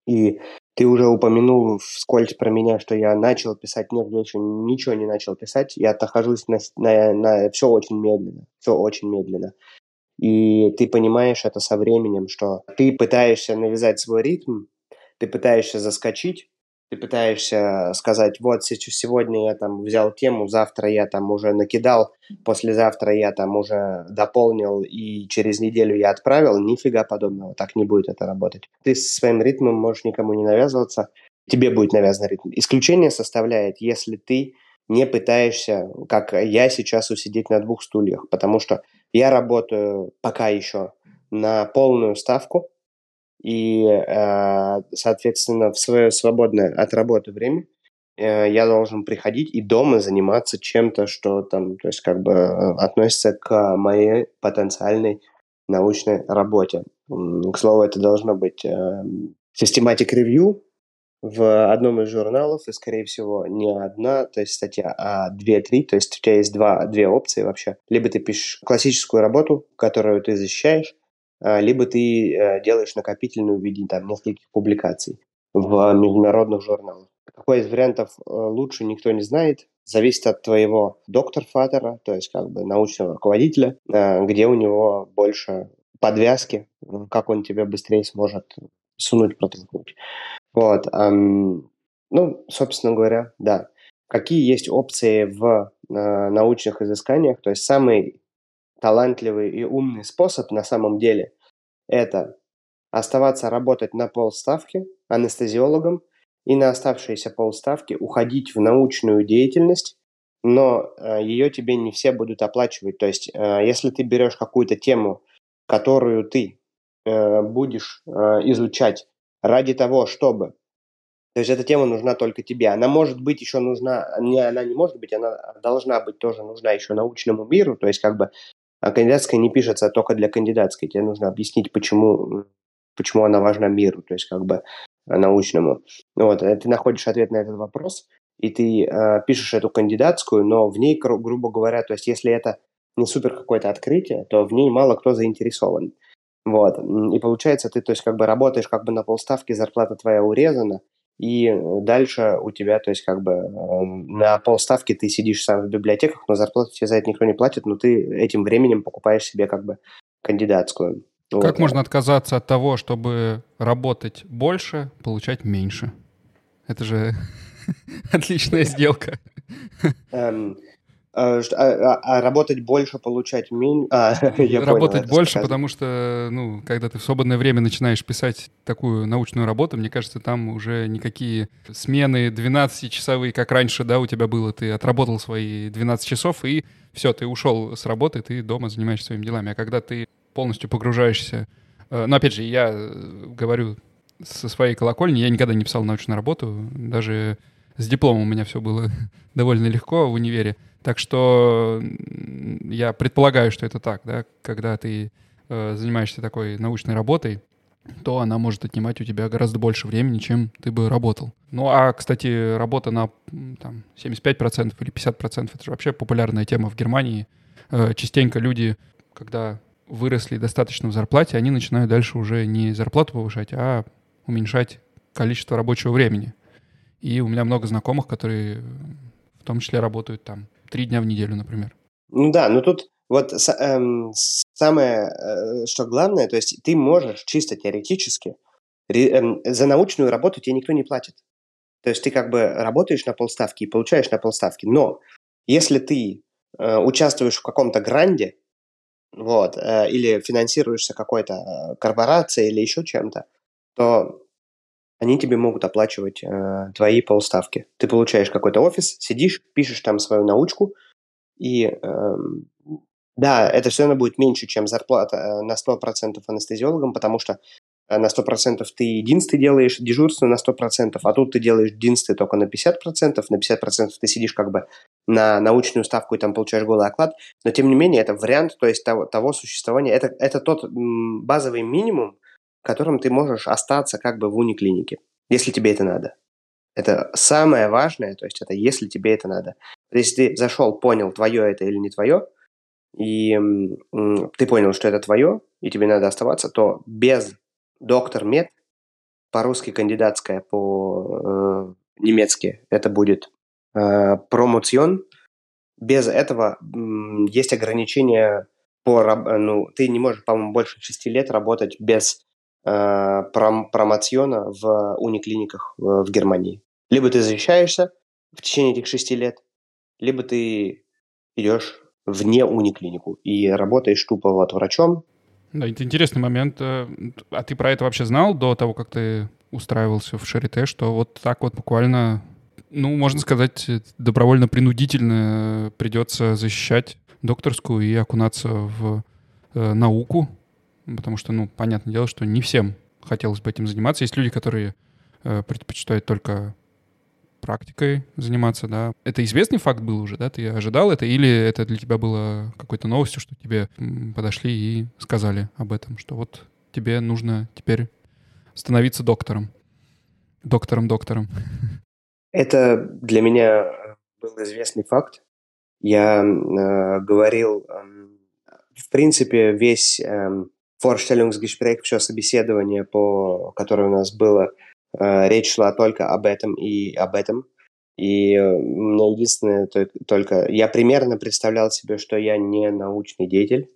И ты уже упомянул вскользь про меня, что я начал писать. Нет, я еще ничего не начал писать. Я нахожусь на, на, на все очень медленно. Все очень медленно. И ты понимаешь это со временем, что ты пытаешься навязать свой ритм, ты пытаешься заскочить, ты пытаешься сказать, вот сегодня я там взял тему, завтра я там уже накидал, послезавтра я там уже дополнил и через неделю я отправил, нифига подобного, так не будет это работать. Ты со своим ритмом можешь никому не навязываться, тебе будет навязан ритм. Исключение составляет, если ты не пытаешься, как я сейчас, усидеть на двух стульях, потому что я работаю пока еще на полную ставку, и, э, соответственно, в свое свободное от работы время э, я должен приходить и дома заниматься чем-то, что там, то есть как бы э, относится к моей потенциальной научной работе. К слову, это должно быть systematic review в одном из журналов, и, скорее всего, не одна, то есть статья, а две-три, то есть у тебя есть два, две опции вообще. Либо ты пишешь классическую работу, которую ты защищаешь, а, либо ты э, делаешь накопительную в виде там, нескольких публикаций в международных журналах. Какой из вариантов э, лучше, никто не знает. Зависит от твоего доктор-фатера, то есть как бы научного руководителя, э, где у него больше подвязки, как он тебя быстрее сможет сунуть, протолкнуть. Вот. Ну, собственно говоря, да. Какие есть опции в научных изысканиях? То есть самый талантливый и умный способ на самом деле – это оставаться работать на полставки анестезиологом и на оставшиеся полставки уходить в научную деятельность, но э, ее тебе не все будут оплачивать. То есть, э, если ты берешь какую-то тему, которую ты э, будешь изучать ради того, чтобы то есть эта тема нужна только тебе. Она может быть еще нужна, не, она не может быть, она должна быть тоже нужна еще научному миру. То есть как бы а кандидатская не пишется только для кандидатской. Тебе нужно объяснить, почему почему она важна миру, то есть как бы научному. Вот, э, ты находишь ответ на этот вопрос, и ты э, пишешь эту кандидатскую, но в ней, гру- грубо говоря, то есть если это не супер какое-то открытие, то в ней мало кто заинтересован. Вот. И получается, ты то есть как бы работаешь как бы на полставки, зарплата твоя урезана, и дальше у тебя, то есть как бы эм, на полставки ты сидишь сам в библиотеках, но зарплату тебе за это никто не платит, но ты этим временем покупаешь себе как бы кандидатскую. Как вот. можно отказаться от того, чтобы работать больше, получать меньше? Это же [LAUGHS] отличная сделка. Эм, а, а, а работать больше, получать меньше? [LAUGHS] А, работать понял, больше, потому что, ну, когда ты в свободное время начинаешь писать такую научную работу, мне кажется, там уже никакие смены 12-часовые, как раньше, да, у тебя было, ты отработал свои 12 часов, и все, ты ушел с работы, ты дома занимаешься своими делами. А когда ты полностью погружаешься... Э, но, опять же, я э, говорю со своей колокольни, я никогда не писал научную работу, даже с дипломом у меня все было [LAUGHS] довольно легко в универе. Так что я предполагаю, что это так, да, когда ты э, занимаешься такой научной работой, то она может отнимать у тебя гораздо больше времени, чем ты бы работал. Ну, а, кстати, работа на там, 75% или 50% — это же вообще популярная тема в Германии. Э, частенько люди, когда выросли достаточно в зарплате, они начинают дальше уже не зарплату повышать, а уменьшать количество рабочего времени. И у меня много знакомых, которые в том числе работают там три дня в неделю, например. Ну да, но тут вот эм, самое, э, что главное, то есть ты можешь чисто теоретически, ре, эм, за научную работу тебе никто не платит. То есть ты как бы работаешь на полставки и получаешь на полставки. Но если ты э, участвуешь в каком-то гранде, вот, э, или финансируешься какой-то э, корпорацией или еще чем-то, то они тебе могут оплачивать э, твои полставки. Ты получаешь какой-то офис, сидишь, пишешь там свою научку, и э, да, это все равно будет меньше, чем зарплата э, на 100% анестезиологам, потому что э, на 100% ты единственно делаешь дежурство на 100%, а тут ты делаешь единство только на 50%, на 50% ты сидишь как бы на научную ставку и там получаешь голый оклад, но тем не менее это вариант, то есть того, того существования, это, это тот базовый минимум, которым ты можешь остаться как бы в униклинике, если тебе это надо. Это самое важное, то есть это если тебе это надо. Если ты зашел, понял, твое это или не твое, и ты понял, что это твое, и тебе надо оставаться, то без доктор мед, по-русски кандидатская, по-немецки э, это будет э, промоцион, без этого есть ограничения по, ну, ты не можешь, по-моему, больше шести лет работать без пром промоциона в униклиниках в, в Германии. Либо ты защищаешься в течение этих шести лет, либо ты идешь вне униклинику и работаешь тупо вот врачом. Да, это интересный момент. Э, а ты про это вообще знал до того, как ты устраивался в Шарите, что вот так вот буквально, ну, можно сказать, добровольно-принудительно придется защищать докторскую и окунаться в э, науку, потому что, ну, понятное дело, что не всем хотелось бы этим заниматься. Есть люди, которые э, предпочитают только практикой заниматься, да. Это известный факт был уже, да? Ты ожидал это? Или это для тебя было какой-то новостью, что тебе подошли и сказали об этом, что вот тебе нужно теперь становиться доктором? Доктором-доктором. Это для меня был известный факт. Я э, говорил, э, в принципе, весь э, Vorstellungsgespräch, все собеседование, по, которое у нас было, э, речь шла только об этом и об этом. И э, мне единственное только... Я примерно представлял себе, что я не научный деятель,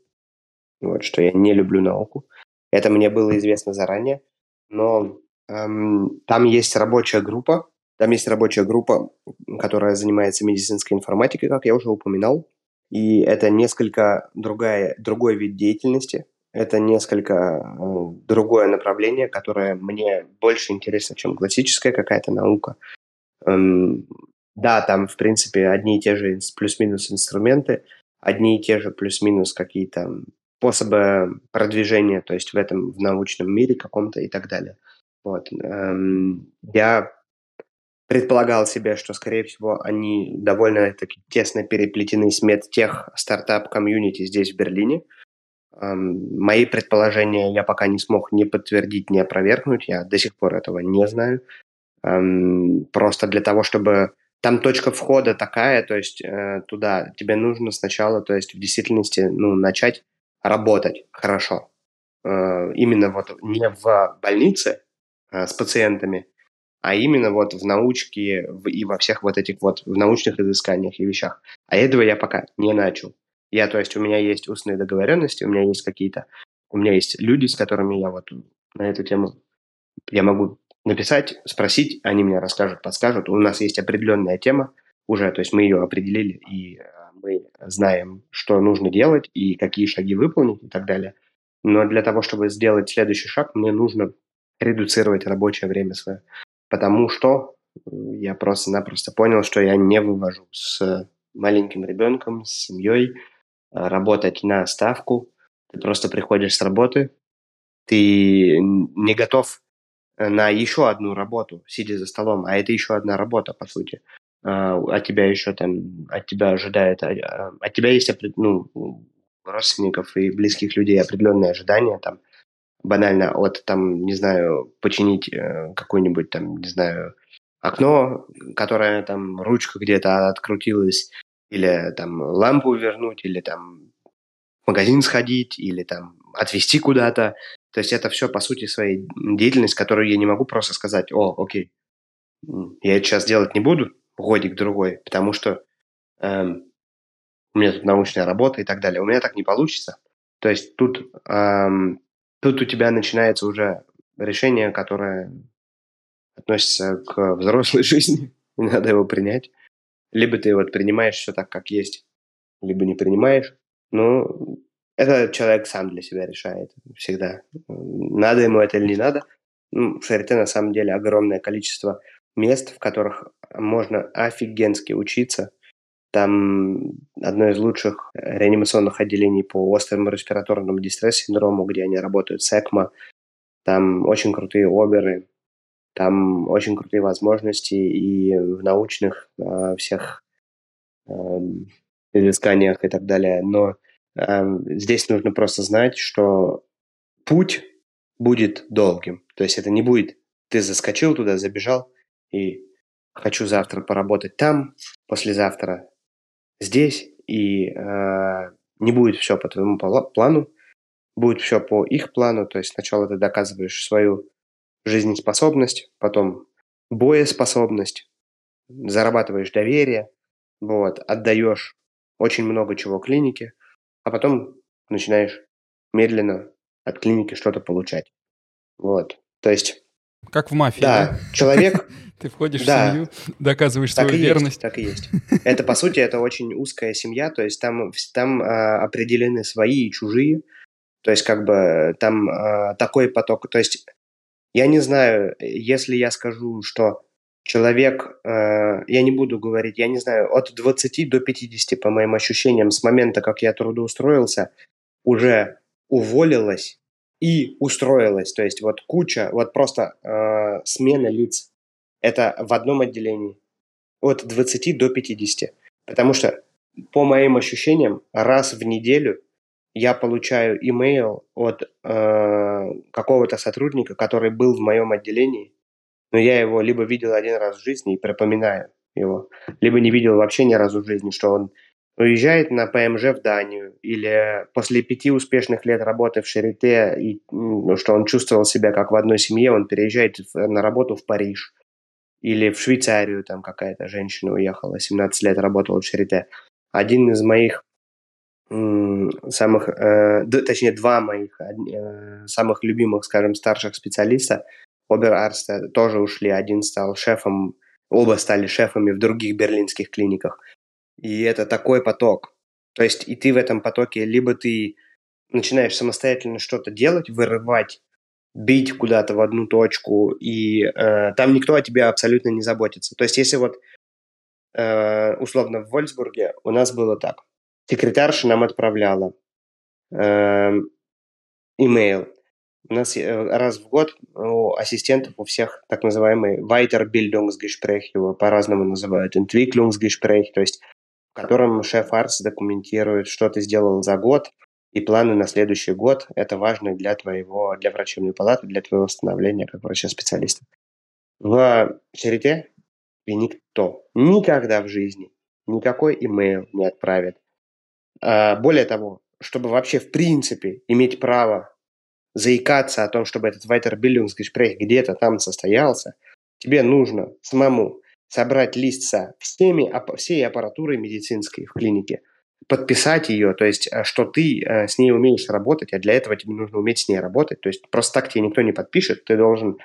вот, что я не люблю науку. Это мне было известно заранее. Но эм, там есть рабочая группа, там есть рабочая группа, которая занимается медицинской информатикой, как я уже упоминал. И это несколько другая, другой вид деятельности это несколько ну, другое направление, которое мне больше интересно, чем классическая какая-то наука. Эм, да, там, в принципе, одни и те же плюс-минус инструменты, одни и те же плюс-минус какие-то способы продвижения, то есть в этом, в научном мире каком-то и так далее. Вот. Эм, я предполагал себе, что, скорее всего, они довольно таки тесно переплетены с медтех стартап-комьюнити здесь, в Берлине – мои предположения я пока не смог ни подтвердить, ни опровергнуть. Я до сих пор этого не знаю. Просто для того, чтобы... Там точка входа такая, то есть э, туда тебе нужно сначала, то есть в действительности, ну, начать работать хорошо. Э, именно вот не в больнице э, с пациентами, а именно вот в научке и во всех вот этих вот в научных изысканиях и вещах. А этого я пока не начал. Я, то есть, у меня есть устные договоренности, у меня есть какие-то, у меня есть люди, с которыми я вот на эту тему, я могу написать, спросить, они мне расскажут, подскажут. У нас есть определенная тема уже, то есть мы ее определили, и э, мы знаем, что нужно делать, и какие шаги выполнить и так далее. Но для того, чтобы сделать следующий шаг, мне нужно редуцировать рабочее время свое потому что я просто-напросто понял, что я не вывожу с маленьким ребенком, с семьей, а, работать на ставку. Ты просто приходишь с работы, ты не готов на еще одну работу, сидя за столом, а это еще одна работа, по сути. А, от тебя еще там, от тебя ожидает, а, от тебя есть ну, родственников и близких людей определенные ожидания, там, банально от, там, не знаю, починить э, какое-нибудь, там, не знаю, окно, которое там ручка где-то открутилась, или там лампу вернуть, или там в магазин сходить, или там отвезти куда-то. То есть это все, по сути, своей деятельность, которую я не могу просто сказать, о, окей, я это сейчас делать не буду, годик-другой, потому что эм, у меня тут научная работа и так далее. У меня так не получится. То есть тут эм, тут у тебя начинается уже решение, которое относится к взрослой [LAUGHS] жизни, надо его принять. Либо ты вот принимаешь все так, как есть, либо не принимаешь. Ну, это человек сам для себя решает всегда. Надо ему это или не надо. Ну, в Шарите на самом деле огромное количество мест, в которых можно офигенски учиться – там одно из лучших реанимационных отделений по острому респираторному дистресс-синдрому, где они работают с ЭКМО. Там очень крутые оберы, там очень крутые возможности и в научных э, всех э, изысканиях и так далее. Но э, здесь нужно просто знать, что путь будет долгим. То есть это не будет ты заскочил туда, забежал и хочу завтра поработать там, послезавтра здесь, и э, не будет все по твоему плану, будет все по их плану, то есть сначала ты доказываешь свою жизнеспособность, потом боеспособность, зарабатываешь доверие, вот, отдаешь очень много чего клинике, а потом начинаешь медленно от клиники что-то получать. Вот. То есть... Как в мафии, да? да? человек [LAUGHS] Ты входишь в семью, [LAUGHS] доказываешь свою верность. Так и есть. Это, по сути, это очень узкая семья, то есть там, там а, определены свои и чужие, то есть как бы там а, такой поток, то есть я не знаю, если я скажу, что человек, э, я не буду говорить, я не знаю, от 20 до 50, по моим ощущениям, с момента, как я трудоустроился, уже уволилась и устроилась. То есть вот куча, вот просто э, смена лиц это в одном отделении от 20 до 50. Потому что, по моим ощущениям, раз в неделю я получаю имейл от э, какого-то сотрудника, который был в моем отделении, но я его либо видел один раз в жизни и припоминаю его, либо не видел вообще ни разу в жизни, что он уезжает на ПМЖ в Данию, или после пяти успешных лет работы в Шарите, и, что он чувствовал себя как в одной семье, он переезжает на работу в Париж, или в Швейцарию там какая-то женщина уехала, 17 лет работала в Шарите. Один из моих самых, э, точнее, два моих э, самых любимых, скажем, старших специалиста, обер-арста, тоже ушли. Один стал шефом, оба стали шефами в других берлинских клиниках. И это такой поток. То есть и ты в этом потоке, либо ты начинаешь самостоятельно что-то делать, вырывать бить куда-то в одну точку, и э, там никто о тебе абсолютно не заботится. То есть если вот э, условно в Вольсбурге у нас было так. Секретарша нам отправляла э, имейл. У нас э, раз в год у ассистентов у всех так называемый Weiterbildungsgespräch, его по-разному называют, Entwicklungsgespräch, то есть в котором шеф-арс документирует, что ты сделал за год, и планы на следующий год. Это важно для твоего, для врачебной палаты, для твоего восстановления как врача-специалиста. В черете тебе никто никогда в жизни никакой имейл не отправит. А, более того, чтобы вообще в принципе иметь право заикаться о том, чтобы этот Weiterbildungsgespräch где-то там состоялся, тебе нужно самому собрать лист со всеми, всей аппаратурой медицинской в клинике, подписать ее, то есть, э, что ты э, с ней умеешь работать, а для этого тебе нужно уметь с ней работать. То есть просто так тебе никто не подпишет, ты должен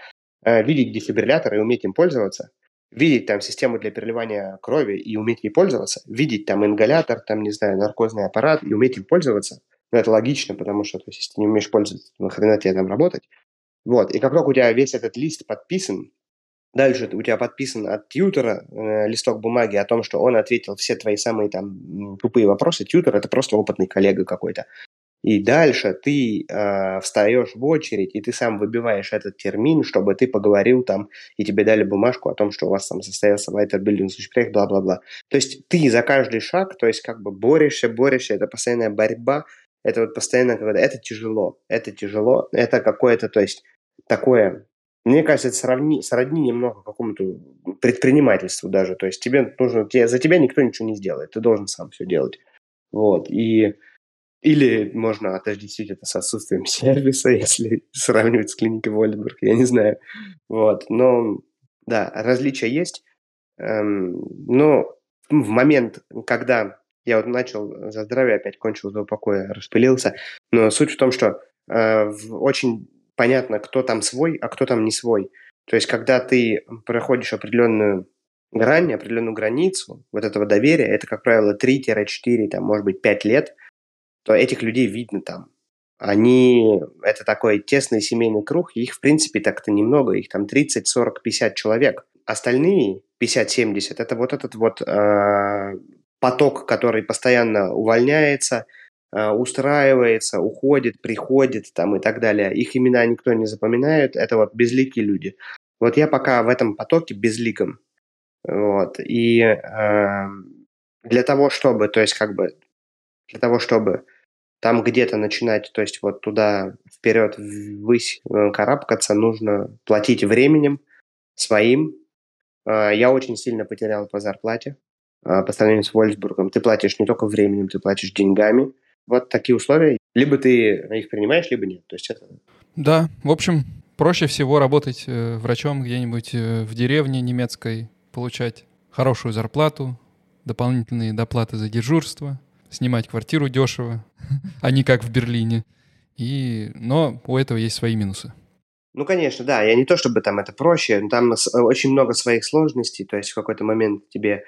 э, видеть дефибриллятор и уметь им пользоваться, видеть там систему для переливания крови и уметь ей пользоваться, видеть там ингалятор, там, не знаю, наркозный аппарат и уметь им пользоваться. Ну, это логично, потому что, то есть, если ты не умеешь пользоваться, нахрена тебе там работать? Вот, и как только у тебя весь этот лист подписан, Дальше у тебя подписан от тьютера э, листок бумаги о том, что он ответил все твои самые там тупые вопросы. Тьютер – это просто опытный коллега какой-то. И дальше ты э, встаешь в очередь, и ты сам выбиваешь этот термин, чтобы ты поговорил там, и тебе дали бумажку о том, что у вас там состоялся Weiterbildungsgespräch, бла-бла-бла. То есть ты за каждый шаг, то есть как бы борешься, борешься, это постоянная борьба, это вот постоянно, когда это тяжело, это тяжело, это какое-то, то есть такое мне кажется, это сравни, сродни немного какому-то предпринимательству даже. То есть тебе нужно, тебе, за тебя никто ничего не сделает, ты должен сам все делать. Вот, и или можно отождествить это с отсутствием [LAUGHS] сервиса, если сравнивать с клиникой Вольдбург, я не знаю. Вот, но да, различия есть. Эм, но в момент, когда я вот начал за здравие, опять кончил за покоя, распылился, но суть в том, что э, очень понятно, кто там свой, а кто там не свой. То есть, когда ты проходишь определенную грань, определенную границу вот этого доверия, это, как правило, 3-4, там, может быть, 5 лет, то этих людей видно там. Они, это такой тесный семейный круг, их, в принципе, так-то немного, их там 30, 40, 50 человек. Остальные, 50-70, это вот этот вот э, поток, который постоянно увольняется – Э, устраивается, уходит, приходит там и так далее. Их имена никто не запоминает, это вот безликие люди. Вот я пока в этом потоке безликом. Вот. И э, для того, чтобы, то есть как бы, для того, чтобы там где-то начинать, то есть вот туда вперед, ввысь э, карабкаться, нужно платить временем своим. Э, я очень сильно потерял по зарплате по сравнению с Вольсбургом. Ты платишь не только временем, ты платишь деньгами вот такие условия. Либо ты их принимаешь, либо нет. То есть это... Да, в общем, проще всего работать э, врачом где-нибудь э, в деревне немецкой, получать хорошую зарплату, дополнительные доплаты за дежурство, снимать квартиру дешево, [LAUGHS] а не как в Берлине. И... Но у этого есть свои минусы. Ну, конечно, да. Я не то, чтобы там это проще, но там очень много своих сложностей. То есть в какой-то момент тебе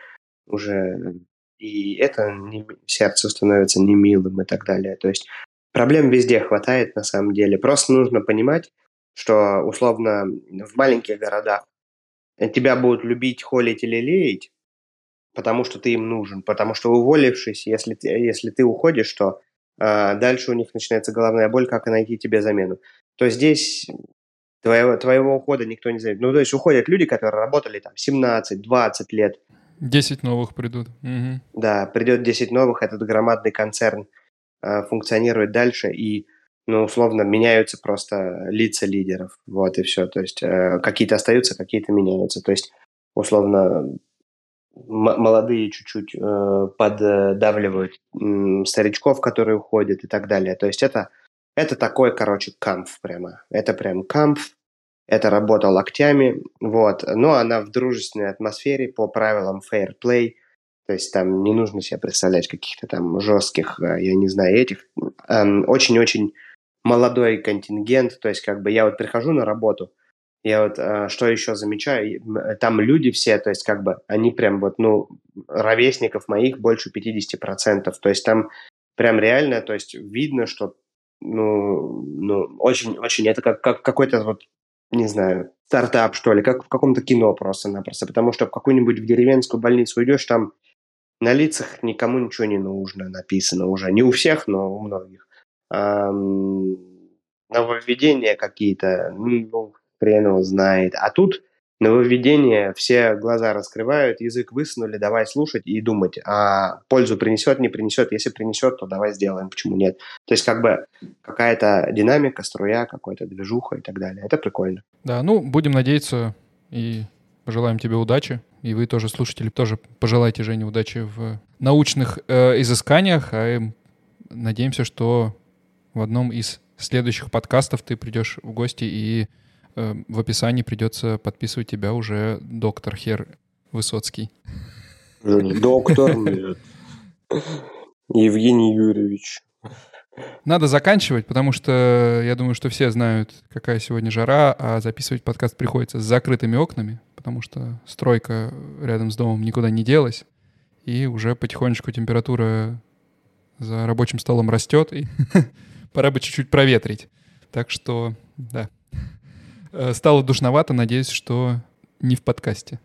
уже и это не, сердцу становится немилым и так далее. То есть проблем везде хватает на самом деле. Просто нужно понимать, что условно в маленьких городах тебя будут любить, холить или леять, потому что ты им нужен, потому что уволившись, если ты, если ты уходишь, то а, дальше у них начинается головная боль, как найти тебе замену. То здесь твоего, твоего ухода никто не знает. Ну, то есть уходят люди, которые работали там 17-20 лет, 10 новых придут. Угу. Да, придет 10 новых, этот громадный концерн э, функционирует дальше, и, ну, условно, меняются просто лица лидеров. Вот и все. То есть э, какие-то остаются, какие-то меняются. То есть, условно, молодые чуть-чуть э, поддавливают э, старичков, которые уходят и так далее. То есть это, это такой, короче, камф прямо. Это прям камф, это работа локтями, вот. Но она в дружественной атмосфере по правилам fair play. То есть там не нужно себе представлять каких-то там жестких, э, я не знаю, этих. Эм, очень-очень молодой контингент. То есть как бы я вот прихожу на работу, я вот э, что еще замечаю, там люди все, то есть как бы они прям вот, ну, ровесников моих больше 50%. То есть там прям реально, то есть видно, что ну, ну очень-очень, это как, как какой-то вот не знаю, стартап, что ли, как в каком-то кино просто-напросто. Потому что в какую-нибудь в деревенскую больницу идешь, там на лицах никому ничего не нужно написано уже. Не у всех, но у многих. А, нововведения какие-то, ну, хрен его знает. А тут нововведение, все глаза раскрывают, язык высунули, давай слушать и думать, а пользу принесет, не принесет. Если принесет, то давай сделаем, почему нет. То есть как бы какая-то динамика, струя, какая-то движуха и так далее. Это прикольно. Да, ну, будем надеяться и пожелаем тебе удачи. И вы тоже, слушатели, тоже пожелайте Жене удачи в научных э, изысканиях. А надеемся, что в одном из следующих подкастов ты придешь в гости и в описании придется подписывать тебя уже доктор Хер Высоцкий. Не доктор, нет. Евгений Юрьевич. Надо заканчивать, потому что я думаю, что все знают, какая сегодня жара, а записывать подкаст приходится с закрытыми окнами, потому что стройка рядом с домом никуда не делась, и уже потихонечку температура за рабочим столом растет, и [LAUGHS] пора бы чуть-чуть проветрить. Так что, да. Э, стало душновато, надеюсь, что не в подкасте.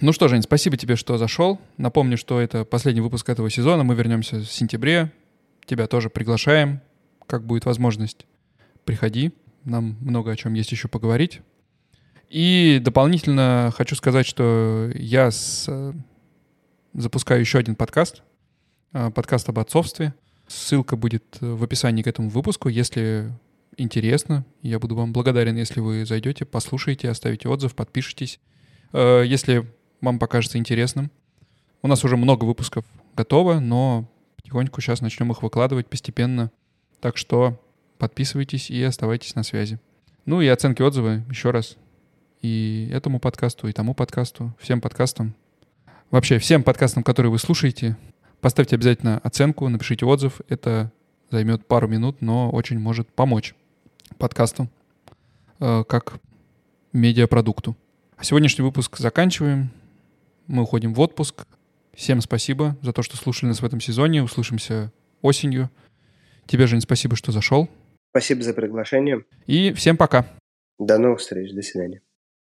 Ну что, Жень, спасибо тебе, что зашел. Напомню, что это последний выпуск этого сезона. Мы вернемся в сентябре. Тебя тоже приглашаем. Как будет возможность, приходи. Нам много о чем есть еще поговорить. И дополнительно хочу сказать, что я с... запускаю еще один подкаст. А, подкаст об отцовстве. Ссылка будет в описании к этому выпуску. Если интересно, я буду вам благодарен, если вы зайдете, послушаете, оставите отзыв, подпишитесь. Э, если вам покажется интересным. У нас уже много выпусков готово, но потихоньку сейчас начнем их выкладывать постепенно. Так что подписывайтесь и оставайтесь на связи. Ну и оценки, отзывы еще раз. И этому подкасту, и тому подкасту, всем подкастам. Вообще, всем подкастам, которые вы слушаете, поставьте обязательно оценку, напишите отзыв. Это займет пару минут, но очень может помочь подкасту э, как медиапродукту. А сегодняшний выпуск заканчиваем мы уходим в отпуск. Всем спасибо за то, что слушали нас в этом сезоне. Услышимся осенью. Тебе, Жень, спасибо, что зашел. Спасибо за приглашение. И всем пока. До новых встреч. До свидания.